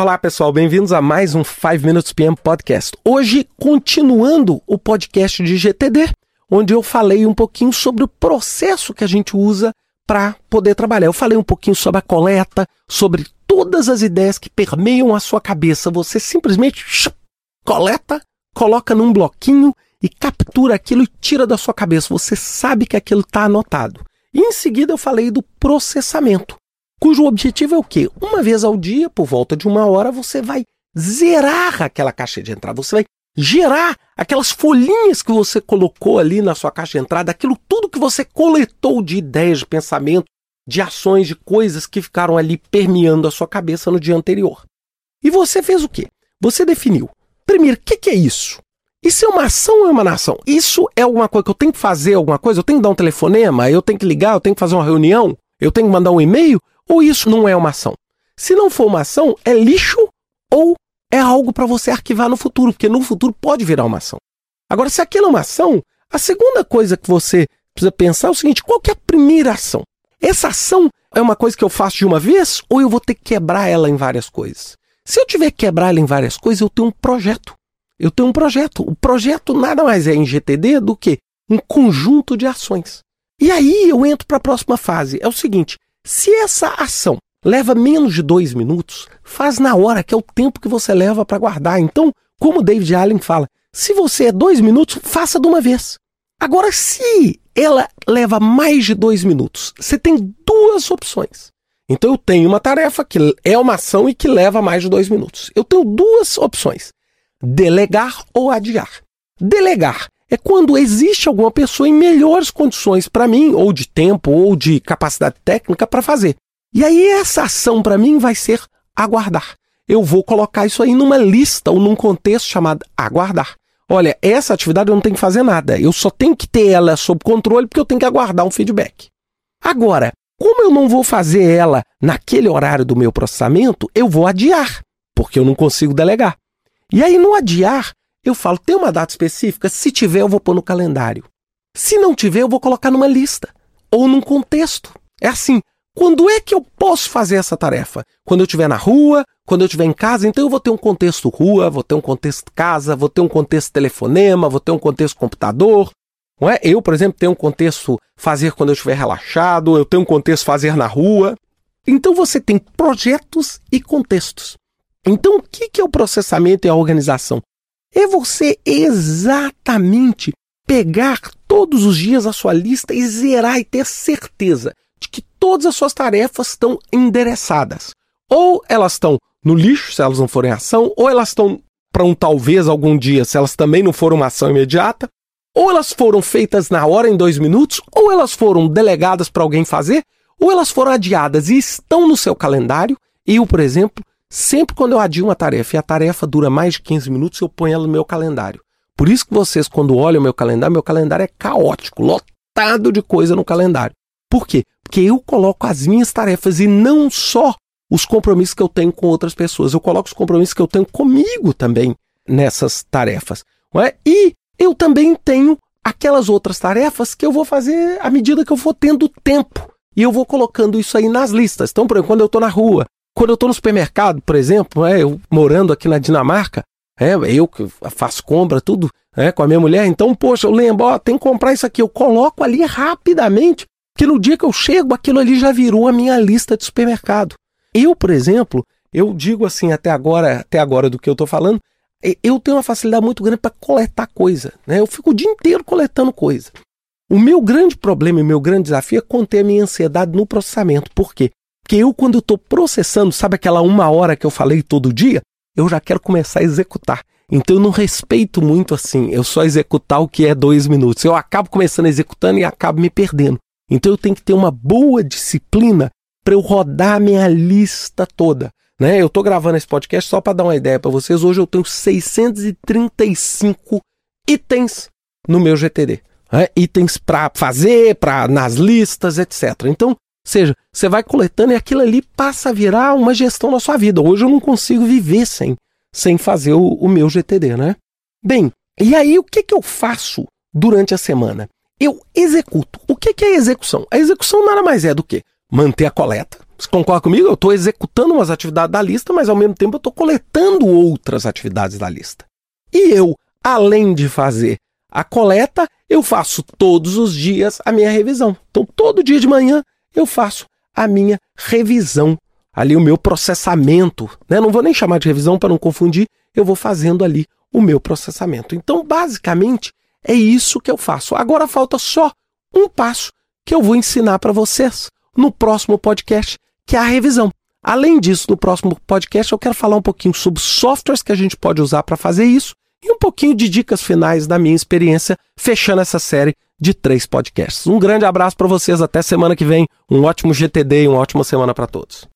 Olá, pessoal, bem-vindos a mais um 5 Minutes PM Podcast. Hoje, continuando o podcast de GTD, onde eu falei um pouquinho sobre o processo que a gente usa para poder trabalhar. Eu falei um pouquinho sobre a coleta, sobre todas as ideias que permeiam a sua cabeça. Você simplesmente coleta, coloca num bloquinho e captura aquilo e tira da sua cabeça. Você sabe que aquilo está anotado. E em seguida eu falei do processamento, cujo objetivo é o quê? Uma vez ao dia, por volta de uma hora, você vai zerar aquela caixa de entrada. Você vai gerar aquelas folhinhas que você colocou ali na sua caixa de entrada, aquilo tudo que você coletou de ideias, de pensamento, de ações, de coisas que ficaram ali permeando a sua cabeça no dia anterior. E você fez o quê? Você definiu. Primeiro, o que, que, é isso? Isso é uma ação ou é uma nação? Isso é alguma coisa que eu tenho que fazer alguma coisa? Eu tenho que dar um telefonema? Eu tenho que ligar? Eu tenho que fazer uma reunião? Eu tenho que mandar um e-mail? Ou isso não é uma ação? Se não for uma ação, é lixo ou é algo para você arquivar no futuro, porque no futuro pode virar uma ação. Agora, se aquilo é uma ação, a segunda coisa que você precisa pensar é o seguinte: qual é a primeira ação? Essa ação é uma coisa que eu faço de uma vez ou eu vou ter que quebrar ela em várias coisas? Se eu tiver que quebrar ela em várias coisas, eu tenho um projeto. Eu tenho um projeto. O projeto nada mais é em GTD do que um conjunto de ações. E aí eu entro para a próxima fase. É o seguinte: se essa ação leva menos de dois minutos, faz na hora, que é o tempo que você leva para guardar. Então, como David Allen fala, se você é dois minutos, faça de uma vez. Agora, se ela leva mais de dois minutos, você tem duas opções. Então, eu tenho uma tarefa que é uma ação e que leva mais de dois minutos. Eu tenho duas opções: delegar ou adiar. Delegar é quando existe alguma pessoa em melhores condições para mim, ou de tempo, ou de capacidade técnica para fazer. E aí essa ação para mim vai ser aguardar. Eu vou colocar isso aí numa lista ou num contexto chamado aguardar. Olha, essa atividade eu não tenho que fazer nada. Eu só tenho que ter ela sob controle porque eu tenho que aguardar um feedback. Agora, como eu não vou fazer ela naquele horário do meu processamento, eu vou adiar, porque eu não consigo delegar. E aí no adiar, eu falo, tem uma data específica? Se tiver, eu vou pôr no calendário. Se não tiver, eu vou colocar numa lista ou num contexto. É assim, quando é que eu posso fazer essa tarefa? Quando eu estiver na rua, quando eu estiver em casa, então eu vou ter um contexto rua, vou ter um contexto casa, vou ter um contexto telefonema, vou ter um contexto computador. Não é? Eu, por exemplo, tenho um contexto fazer quando eu estiver relaxado, eu tenho um contexto fazer na rua. Então você tem projetos e contextos. Então o que é o processamento e a organização? É você exatamente pegar todos os dias a sua lista e zerar e ter certeza de que todas as suas tarefas estão endereçadas. Ou elas estão no lixo, se elas não forem ação, ou elas estão para um talvez algum dia, se elas também não foram uma ação imediata, ou elas foram feitas na hora em dois minutos, ou elas foram delegadas para alguém fazer, ou elas foram adiadas e estão no seu calendário. Eu, por exemplo, sempre quando eu adio uma tarefa e a tarefa dura mais de 15 minutos, eu ponho ela no meu calendário. Por isso que vocês, quando olham o meu calendário, meu calendário é caótico, lotado de coisa no calendário. Por quê? Porque eu coloco as minhas tarefas e não só os compromissos que eu tenho com outras pessoas. Eu coloco os compromissos que eu tenho comigo também nessas tarefas. É? E eu também tenho aquelas outras tarefas que eu vou fazer à medida que eu for tendo tempo. E eu vou colocando isso aí nas listas. Então, por exemplo, quando eu estou na rua, quando eu estou no supermercado, por exemplo, é, eu morando aqui na Dinamarca, é, eu que faço compra, tudo é, com a minha mulher, então, poxa, eu lembro, ó, tem que comprar isso aqui. Eu coloco ali rapidamente que no dia que eu chego, aquilo ali já virou a minha lista de supermercado. Eu, por exemplo, eu digo assim até agora, até agora do que eu estou falando, eu tenho uma facilidade muito grande para coletar coisa. Né? Eu fico o dia inteiro coletando coisa. O meu grande problema e meu grande desafio é conter a minha ansiedade no processamento. Por quê? Porque eu, quando estou processando, sabe aquela uma hora que eu falei todo dia? Eu já quero começar a executar. Então eu não respeito muito assim, eu só executar o que é dois minutos. Eu acabo começando executando e acabo me perdendo. Então eu tenho que ter uma boa disciplina para eu rodar a minha lista toda. Né? Eu estou gravando esse podcast só para dar uma ideia para vocês. Hoje eu tenho 635 itens no meu GTD. Né? Itens para fazer, para nas listas, etc. Então, seja, você vai coletando e aquilo ali passa a virar uma gestão na sua vida. Hoje eu não consigo viver sem, sem fazer o, o meu GTD, né? Bem, e aí o que, que eu faço durante a semana? eu executo. O que, é execução? A execução nada mais é do que manter a coleta, Você concorda comigo? Eu estou executando umas atividades da lista, mas ao mesmo tempo eu estou coletando outras atividades da lista. E eu, além de fazer a coleta, eu faço todos os dias a minha revisão. Então, todo dia de manhã eu faço a minha revisão, ali o meu processamento. Né? Não vou nem chamar de revisão para não confundir, eu vou fazendo ali o meu processamento. Então, basicamente, é isso que eu faço. Agora falta só um passo que eu vou ensinar para vocês no próximo podcast, que é a revisão. Além disso, no próximo podcast eu quero falar um pouquinho sobre softwares que a gente pode usar para fazer isso e um pouquinho de dicas finais da minha experiência fechando essa série de três podcasts. Um grande abraço para vocês, até semana que vem. Um ótimo GTD e uma ótima semana para todos.